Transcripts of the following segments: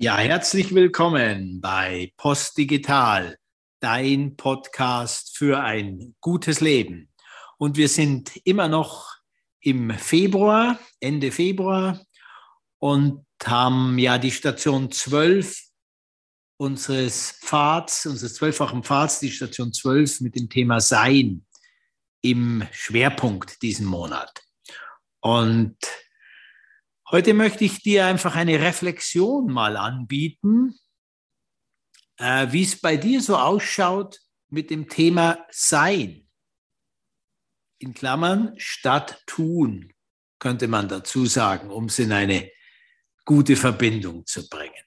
Ja, herzlich willkommen bei Post Digital, dein Podcast für ein gutes Leben. Und wir sind immer noch im Februar, Ende Februar und haben ja die Station 12 unseres Pfads, unseres zwölffachen Pfads, die Station 12 mit dem Thema Sein im Schwerpunkt diesen Monat. Und Heute möchte ich dir einfach eine Reflexion mal anbieten, äh, wie es bei dir so ausschaut mit dem Thema Sein. In Klammern statt tun, könnte man dazu sagen, um es in eine gute Verbindung zu bringen.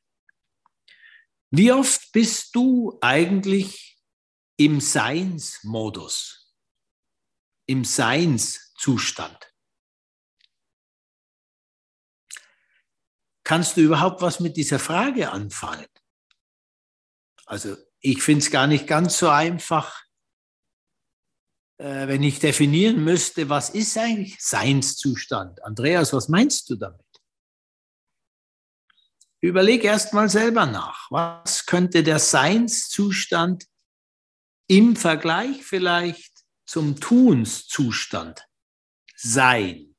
Wie oft bist du eigentlich im Seinsmodus, im Seinszustand? Kannst du überhaupt was mit dieser Frage anfangen? Also ich finde es gar nicht ganz so einfach, äh, wenn ich definieren müsste, was ist eigentlich Seinszustand? Andreas, was meinst du damit? Überleg erst mal selber nach. Was könnte der Seinszustand im Vergleich vielleicht zum Tunszustand sein?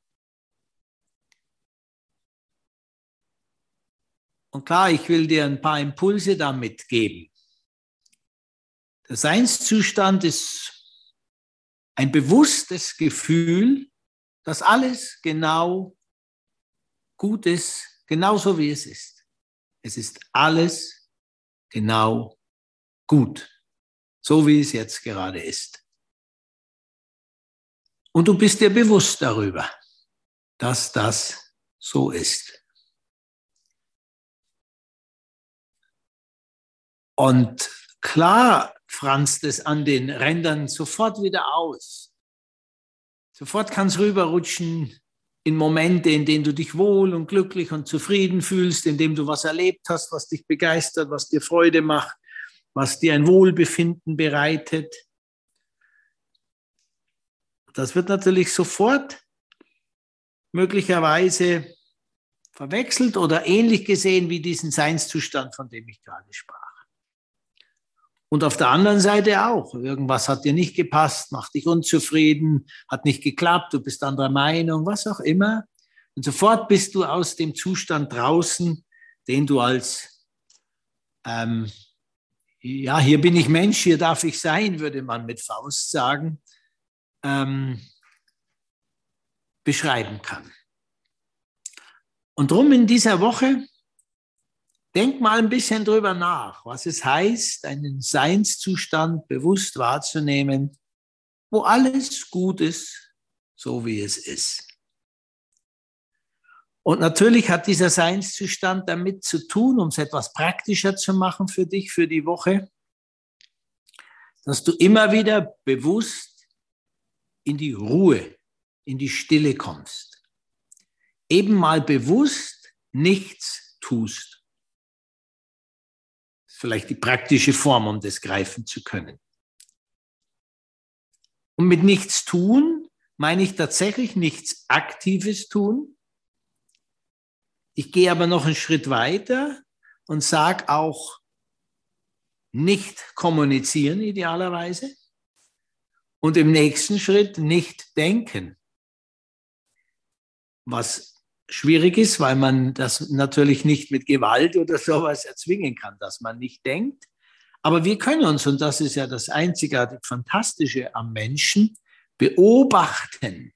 Und klar, ich will dir ein paar Impulse damit geben. Der Seinszustand ist ein bewusstes Gefühl, dass alles genau gut ist, genauso wie es ist. Es ist alles genau gut, so wie es jetzt gerade ist. Und du bist dir bewusst darüber, dass das so ist. Und klar franzt es an den Rändern sofort wieder aus. Sofort kann es rüberrutschen in Momente, in denen du dich wohl und glücklich und zufrieden fühlst, in denen du was erlebt hast, was dich begeistert, was dir Freude macht, was dir ein Wohlbefinden bereitet. Das wird natürlich sofort möglicherweise verwechselt oder ähnlich gesehen wie diesen Seinszustand, von dem ich gerade sprach. Und auf der anderen Seite auch. Irgendwas hat dir nicht gepasst, macht dich unzufrieden, hat nicht geklappt, du bist anderer Meinung, was auch immer. Und sofort bist du aus dem Zustand draußen, den du als, ähm, ja, hier bin ich Mensch, hier darf ich sein, würde man mit Faust sagen, ähm, beschreiben kann. Und drum in dieser Woche Denk mal ein bisschen drüber nach, was es heißt, einen Seinszustand bewusst wahrzunehmen, wo alles gut ist, so wie es ist. Und natürlich hat dieser Seinszustand damit zu tun, um es etwas praktischer zu machen für dich, für die Woche, dass du immer wieder bewusst in die Ruhe, in die Stille kommst. Eben mal bewusst nichts tust vielleicht die praktische Form, um das greifen zu können. Und mit nichts tun meine ich tatsächlich nichts Aktives tun. Ich gehe aber noch einen Schritt weiter und sage auch nicht kommunizieren idealerweise und im nächsten Schritt nicht denken. Was schwierig ist, weil man das natürlich nicht mit Gewalt oder sowas erzwingen kann, dass man nicht denkt. Aber wir können uns, und das ist ja das einzigartig Fantastische am Menschen, beobachten,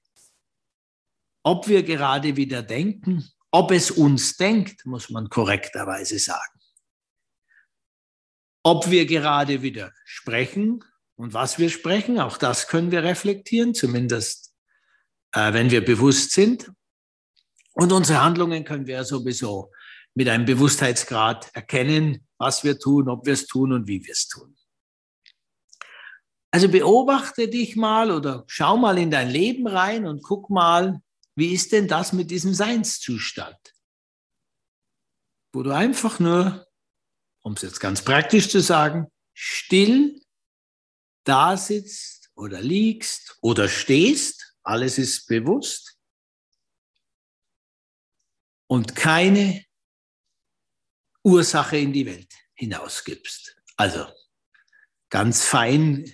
ob wir gerade wieder denken, ob es uns denkt, muss man korrekterweise sagen. Ob wir gerade wieder sprechen und was wir sprechen, auch das können wir reflektieren, zumindest äh, wenn wir bewusst sind. Und unsere Handlungen können wir sowieso mit einem Bewusstheitsgrad erkennen, was wir tun, ob wir es tun und wie wir es tun. Also beobachte dich mal oder schau mal in dein Leben rein und guck mal, wie ist denn das mit diesem Seinszustand? Wo du einfach nur, um es jetzt ganz praktisch zu sagen, still da sitzt oder liegst oder stehst, alles ist bewusst und keine Ursache in die Welt hinausgibst. Also ganz fein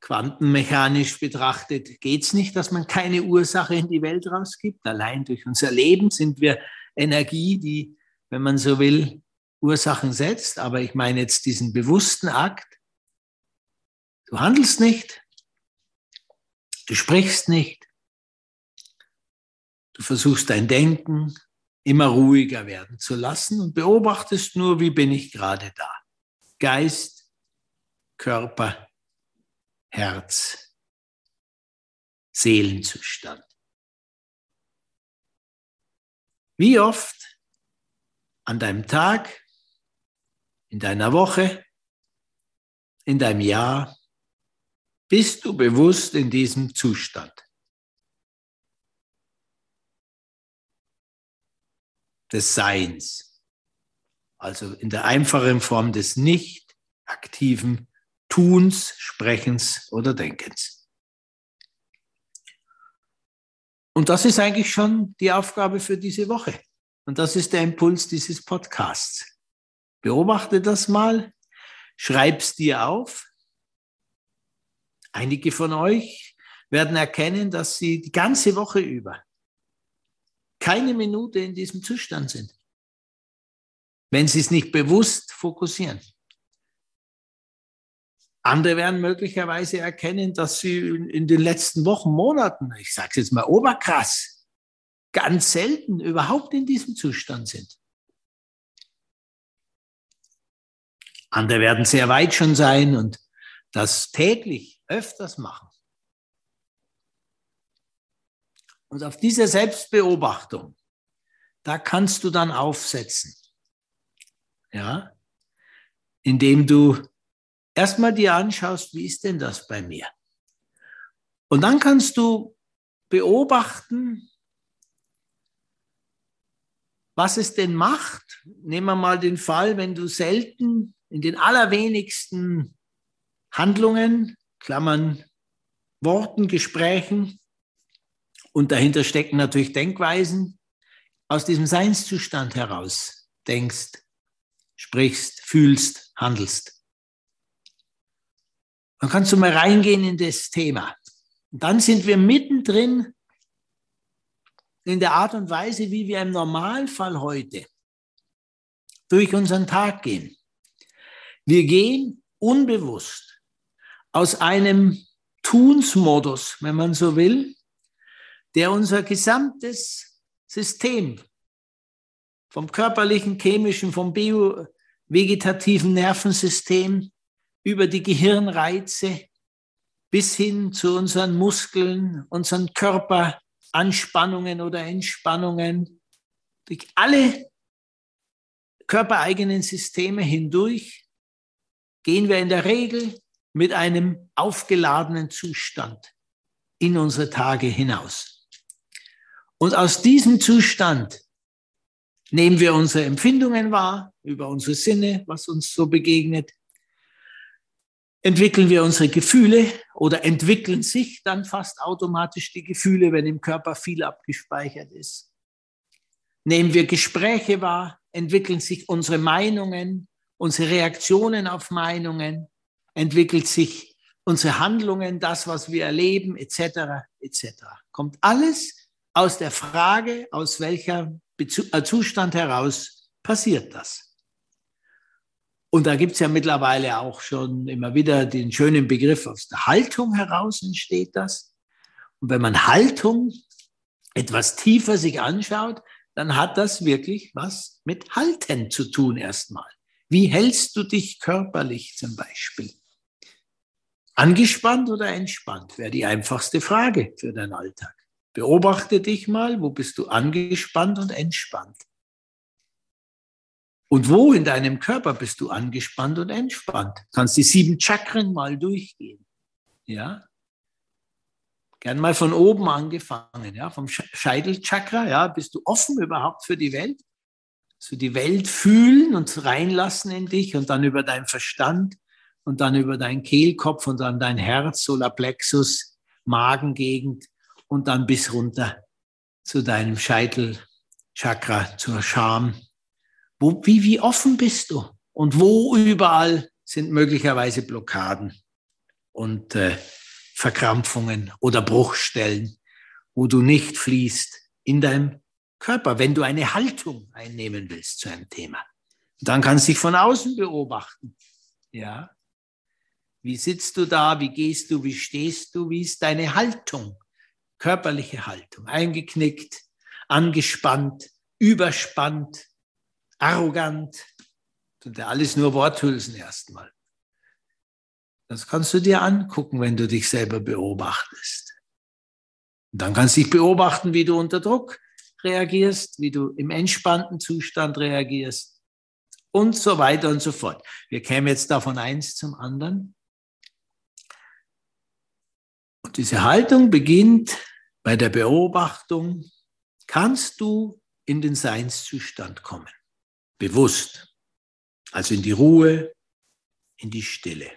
quantenmechanisch betrachtet geht es nicht, dass man keine Ursache in die Welt rausgibt. Allein durch unser Leben sind wir Energie, die, wenn man so will, Ursachen setzt. Aber ich meine jetzt diesen bewussten Akt. Du handelst nicht, du sprichst nicht, du versuchst dein Denken immer ruhiger werden zu lassen und beobachtest nur, wie bin ich gerade da. Geist, Körper, Herz, Seelenzustand. Wie oft an deinem Tag, in deiner Woche, in deinem Jahr bist du bewusst in diesem Zustand? Des Seins, also in der einfachen Form des nicht aktiven Tuns, Sprechens oder Denkens. Und das ist eigentlich schon die Aufgabe für diese Woche. Und das ist der Impuls dieses Podcasts. Beobachte das mal, schreib's dir auf. Einige von euch werden erkennen, dass sie die ganze Woche über keine Minute in diesem Zustand sind, wenn sie es nicht bewusst fokussieren. Andere werden möglicherweise erkennen, dass sie in den letzten Wochen, Monaten, ich sage es jetzt mal oberkrass, ganz selten überhaupt in diesem Zustand sind. Andere werden sehr weit schon sein und das täglich öfters machen. Und auf diese Selbstbeobachtung, da kannst du dann aufsetzen. Ja, indem du erstmal dir anschaust, wie ist denn das bei mir? Und dann kannst du beobachten, was es denn macht. Nehmen wir mal den Fall, wenn du selten in den allerwenigsten Handlungen, Klammern, Worten, Gesprächen, und dahinter stecken natürlich Denkweisen, aus diesem Seinszustand heraus denkst, sprichst, fühlst, handelst. Dann kannst du mal reingehen in das Thema. Und dann sind wir mittendrin in der Art und Weise, wie wir im Normalfall heute durch unseren Tag gehen. Wir gehen unbewusst aus einem Tunsmodus, wenn man so will, der unser gesamtes System vom körperlichen, chemischen, vom bio-vegetativen Nervensystem über die Gehirnreize bis hin zu unseren Muskeln, unseren Körperanspannungen oder Entspannungen, durch alle körpereigenen Systeme hindurch gehen wir in der Regel mit einem aufgeladenen Zustand in unsere Tage hinaus. Und aus diesem Zustand nehmen wir unsere Empfindungen wahr, über unsere Sinne, was uns so begegnet, entwickeln wir unsere Gefühle oder entwickeln sich dann fast automatisch die Gefühle, wenn im Körper viel abgespeichert ist. Nehmen wir Gespräche wahr, entwickeln sich unsere Meinungen, unsere Reaktionen auf Meinungen, entwickelt sich unsere Handlungen, das, was wir erleben, etc., etc. Kommt alles aus der Frage, aus welcher äh, Zustand heraus passiert das. Und da gibt es ja mittlerweile auch schon immer wieder den schönen Begriff, aus der Haltung heraus entsteht das. Und wenn man Haltung etwas tiefer sich anschaut, dann hat das wirklich was mit Halten zu tun erstmal. Wie hältst du dich körperlich zum Beispiel? Angespannt oder entspannt wäre die einfachste Frage für deinen Alltag. Beobachte dich mal, wo bist du angespannt und entspannt? Und wo in deinem Körper bist du angespannt und entspannt? Kannst die sieben Chakren mal durchgehen. Ja? Gern mal von oben angefangen, ja, vom Scheitelchakra, ja, bist du offen überhaupt für die Welt? So die Welt fühlen und reinlassen in dich und dann über deinen Verstand und dann über deinen Kehlkopf und dann dein Herz, Solarplexus, Magengegend und dann bis runter zu deinem Scheitelchakra, zur Scham, Wo, wie, wie offen bist du? Und wo überall sind möglicherweise Blockaden und äh, Verkrampfungen oder Bruchstellen, wo du nicht fließt in deinem Körper, wenn du eine Haltung einnehmen willst zu einem Thema. Und dann kannst du dich von außen beobachten. Ja. Wie sitzt du da? Wie gehst du? Wie stehst du? Wie ist deine Haltung? Körperliche Haltung. Eingeknickt, angespannt, überspannt, arrogant. Sind ja alles nur Worthülsen erstmal. Das kannst du dir angucken, wenn du dich selber beobachtest. Und dann kannst du dich beobachten, wie du unter Druck reagierst, wie du im entspannten Zustand reagierst und so weiter und so fort. Wir kämen jetzt da von eins zum anderen. Und diese Haltung beginnt bei der Beobachtung, kannst du in den Seinszustand kommen, bewusst, also in die Ruhe, in die Stille.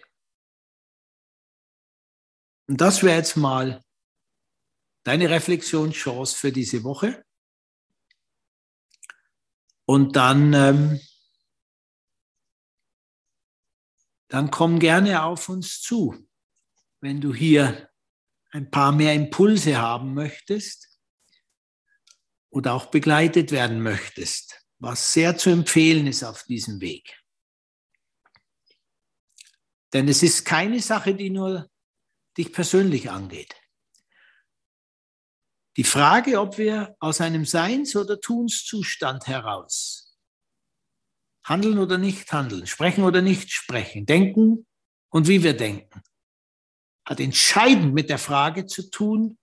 Und das wäre jetzt mal deine Reflexionschance für diese Woche. Und dann, ähm, dann komm gerne auf uns zu, wenn du hier ein paar mehr Impulse haben möchtest oder auch begleitet werden möchtest, was sehr zu empfehlen ist auf diesem Weg. Denn es ist keine Sache, die nur dich persönlich angeht. Die Frage, ob wir aus einem Seins- oder Tunszustand heraus handeln oder nicht handeln, sprechen oder nicht sprechen, denken und wie wir denken, hat entscheidend mit der Frage zu tun,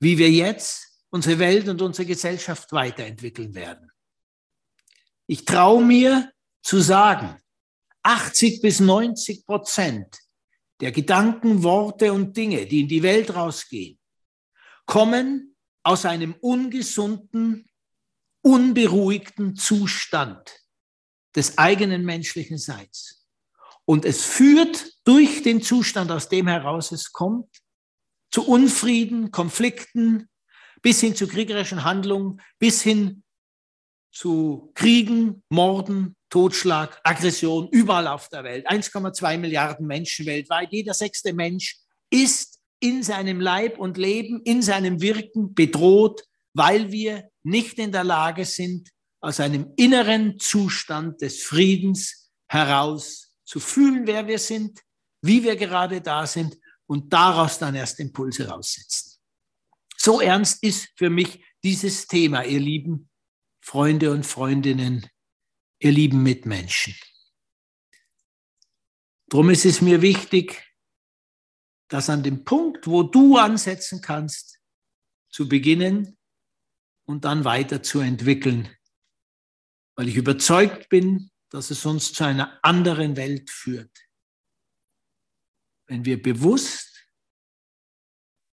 wie wir jetzt unsere Welt und unsere Gesellschaft weiterentwickeln werden. Ich traue mir zu sagen, 80 bis 90 Prozent der Gedanken, Worte und Dinge, die in die Welt rausgehen, kommen aus einem ungesunden, unberuhigten Zustand des eigenen menschlichen Seins. Und es führt durch den Zustand, aus dem heraus es kommt, zu Unfrieden, Konflikten, bis hin zu kriegerischen Handlungen, bis hin zu Kriegen, Morden, Totschlag, Aggression überall auf der Welt. 1,2 Milliarden Menschen weltweit. Jeder sechste Mensch ist in seinem Leib und Leben, in seinem Wirken bedroht, weil wir nicht in der Lage sind, aus einem inneren Zustand des Friedens heraus zu fühlen, wer wir sind, wie wir gerade da sind und daraus dann erst Impulse raussetzen. So ernst ist für mich dieses Thema, ihr lieben Freunde und Freundinnen, ihr lieben Mitmenschen. Drum ist es mir wichtig, dass an dem Punkt, wo du ansetzen kannst, zu beginnen und dann weiter zu entwickeln, weil ich überzeugt bin, dass es uns zu einer anderen Welt führt. Wenn wir bewusst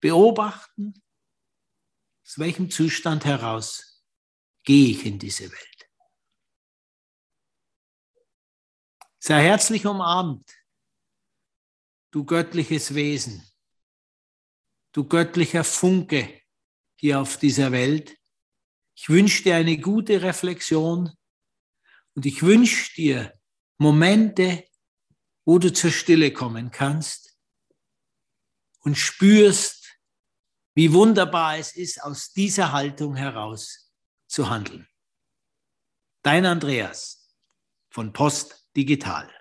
beobachten, aus welchem Zustand heraus gehe ich in diese Welt. Sei herzlich umarmt du göttliches Wesen, du göttlicher Funke hier auf dieser Welt. Ich wünsche dir eine gute Reflexion und ich wünsche dir Momente, wo du zur Stille kommen kannst und spürst, wie wunderbar es ist, aus dieser Haltung heraus zu handeln. Dein Andreas von Post Digital.